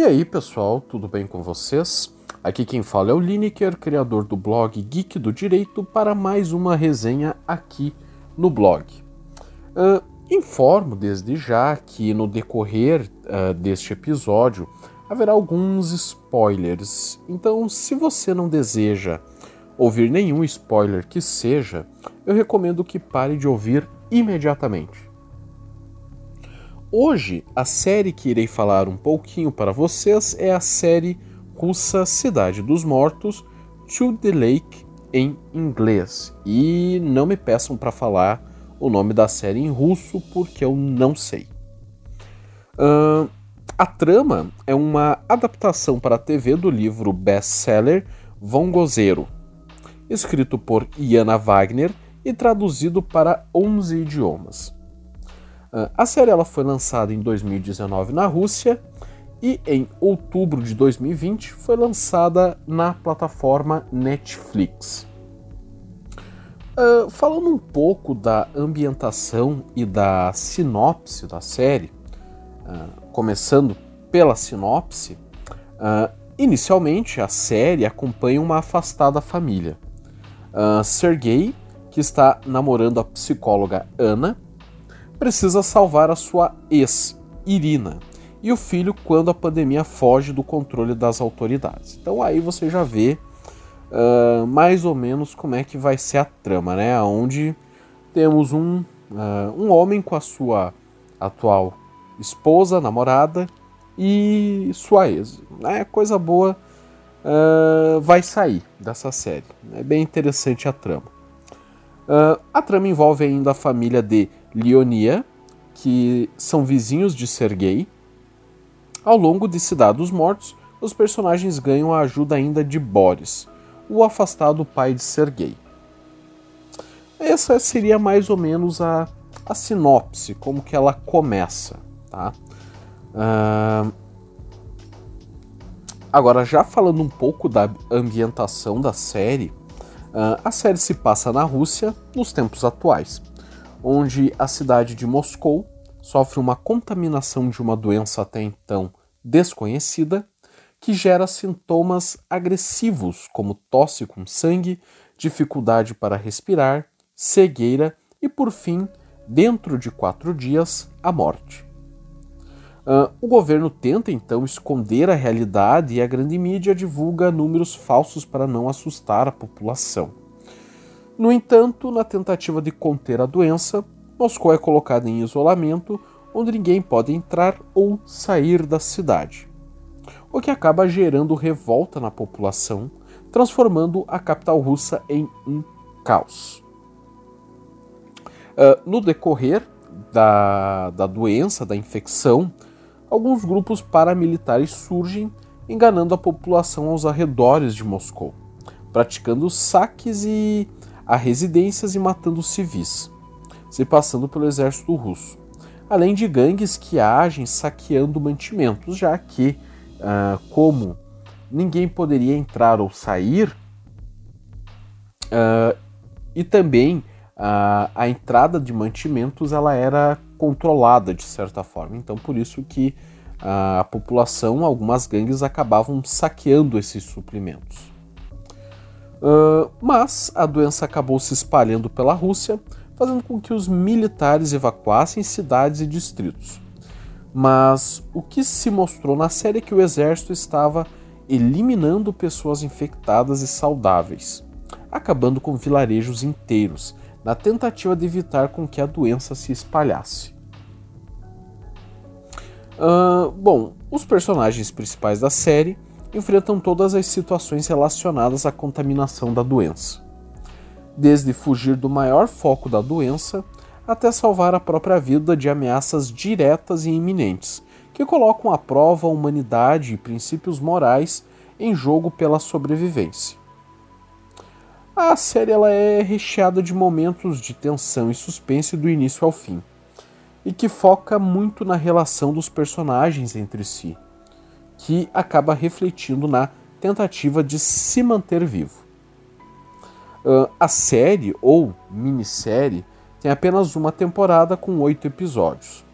E aí, pessoal, tudo bem com vocês? Aqui quem fala é o Lineker, criador do blog Geek do Direito, para mais uma resenha aqui no blog. Uh, informo desde já que no decorrer uh, deste episódio haverá alguns spoilers, então se você não deseja ouvir nenhum spoiler que seja, eu recomendo que pare de ouvir imediatamente. Hoje, a série que irei falar um pouquinho para vocês é a série russa Cidade dos Mortos, To the Lake em inglês. E não me peçam para falar o nome da série em russo porque eu não sei. Uh, a trama é uma adaptação para a TV do livro best-seller Von Gozero, escrito por Iana Wagner e traduzido para 11 idiomas. Ah, a série ela foi lançada em 2019 na Rússia e em outubro de 2020 foi lançada na plataforma Netflix. Uh, falando um pouco da ambientação e da sinopse da série, uh, começando pela sinopse, uh, inicialmente a série acompanha uma afastada família. Sergei, que está namorando a psicóloga Ana, precisa salvar a sua ex, Irina, e o filho quando a pandemia foge do controle das autoridades. Então aí você já vê uh, mais ou menos como é que vai ser a trama, né? Onde temos um, uh, um homem com a sua atual esposa, namorada e sua ex. Né? Coisa boa uh, vai sair dessa série. É bem interessante a trama. A trama envolve ainda a família de Leonia, que são vizinhos de Sergei. Ao longo de Cidade dos Mortos, os personagens ganham a ajuda ainda de Boris, o afastado pai de Sergei. Essa seria mais ou menos a, a sinopse, como que ela começa. Tá? Uh, Agora, já falando um pouco da ambientação da série, uh, a série se passa na Rússia nos tempos atuais, onde a cidade de Moscou sofre uma contaminação de uma doença até então desconhecida, que gera sintomas agressivos como tosse com sangue, dificuldade para respirar, cegueira e, por fim, dentro de quatro dias, a morte. Uh, o governo tenta então esconder a realidade e a grande mídia divulga números falsos para não assustar a população. No entanto, na tentativa de conter a doença, Moscou é colocada em isolamento, onde ninguém pode entrar ou sair da cidade, o que acaba gerando revolta na população, transformando a capital russa em um caos. Uh, no decorrer da, da doença, da infecção, alguns grupos paramilitares surgem, enganando a população aos arredores de Moscou, praticando saques e a residências e matando civis, se passando pelo exército russo, além de gangues que agem saqueando mantimentos, já que, uh, como ninguém poderia entrar ou sair, uh, e também uh, a entrada de mantimentos ela era controlada de certa forma. Então, por isso que a população, algumas gangues acabavam saqueando esses suprimentos. Uh, mas a doença acabou se espalhando pela Rússia, fazendo com que os militares evacuassem cidades e distritos. Mas o que se mostrou na série é que o exército estava eliminando pessoas infectadas e saudáveis, acabando com vilarejos inteiros, na tentativa de evitar com que a doença se espalhasse. Uh, bom, os personagens principais da série enfrentam todas as situações relacionadas à contaminação da doença, desde fugir do maior foco da doença até salvar a própria vida de ameaças diretas e iminentes, que colocam à prova a humanidade e princípios morais em jogo pela sobrevivência. A série ela é recheada de momentos de tensão e suspense do início ao fim, e que foca muito na relação dos personagens entre si, que acaba refletindo na tentativa de se manter vivo. Uh, a série, ou minissérie, tem apenas uma temporada com oito episódios.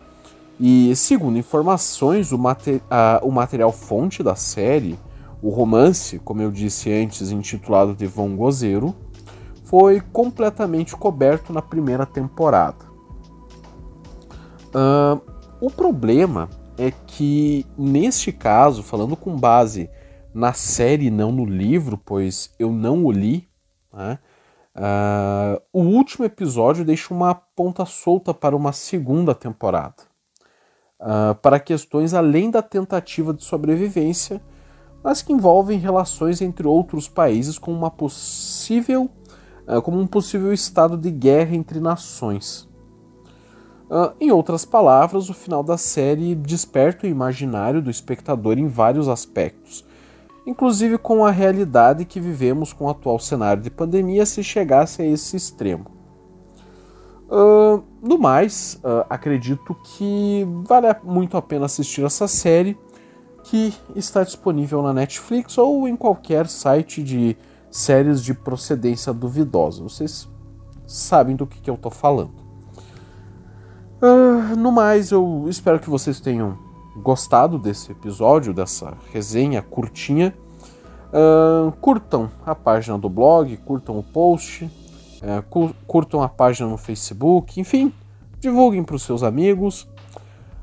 E segundo informações, o, o material fonte da série, o romance, como eu disse antes, intitulado de Von Gozeiro, foi completamente coberto na primeira temporada. Uh, o problema é que, neste caso, falando com base na série, não no livro, pois eu não o li, né, uh, o último episódio deixa uma ponta solta para uma segunda temporada. Uh, para questões além da tentativa de sobrevivência, mas que envolvem relações entre outros países com uma possível uh, como um possível estado de guerra entre nações. Uh, em outras palavras, o final da série desperta o imaginário do espectador em vários aspectos, inclusive com a realidade que vivemos com o atual cenário de pandemia se chegasse a esse extremo. Uh, no mais, uh, acredito que vale muito a pena assistir essa série, que está disponível na Netflix ou em qualquer site de séries de procedência duvidosa. Vocês sabem do que, que eu estou falando. No mais, eu espero que vocês tenham gostado desse episódio, dessa resenha curtinha. Uh, curtam a página do blog, curtam o post, uh, curtam a página no Facebook, enfim, divulguem para os seus amigos.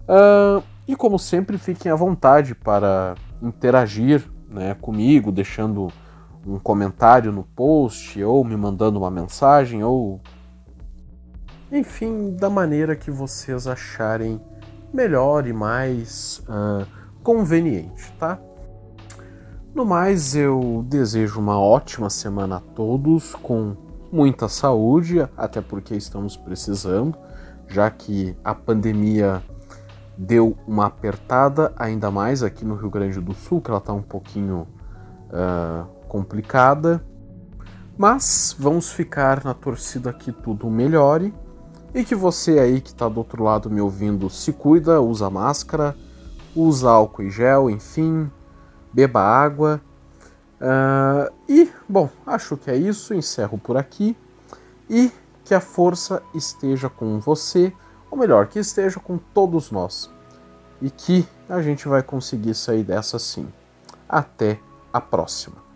Uh, e como sempre, fiquem à vontade para interagir né, comigo, deixando um comentário no post, ou me mandando uma mensagem, ou enfim, da maneira que vocês acharem melhor e mais uh, conveniente, tá? No mais, eu desejo uma ótima semana a todos, com muita saúde, até porque estamos precisando, já que a pandemia deu uma apertada, ainda mais aqui no Rio Grande do Sul, que ela está um pouquinho uh, complicada. Mas vamos ficar na torcida que tudo melhore e que você aí que está do outro lado me ouvindo se cuida, usa máscara, usa álcool e gel, enfim, beba água. Uh, e, bom, acho que é isso. Encerro por aqui. E que a força esteja com você, ou melhor, que esteja com todos nós. E que a gente vai conseguir sair dessa sim. Até a próxima.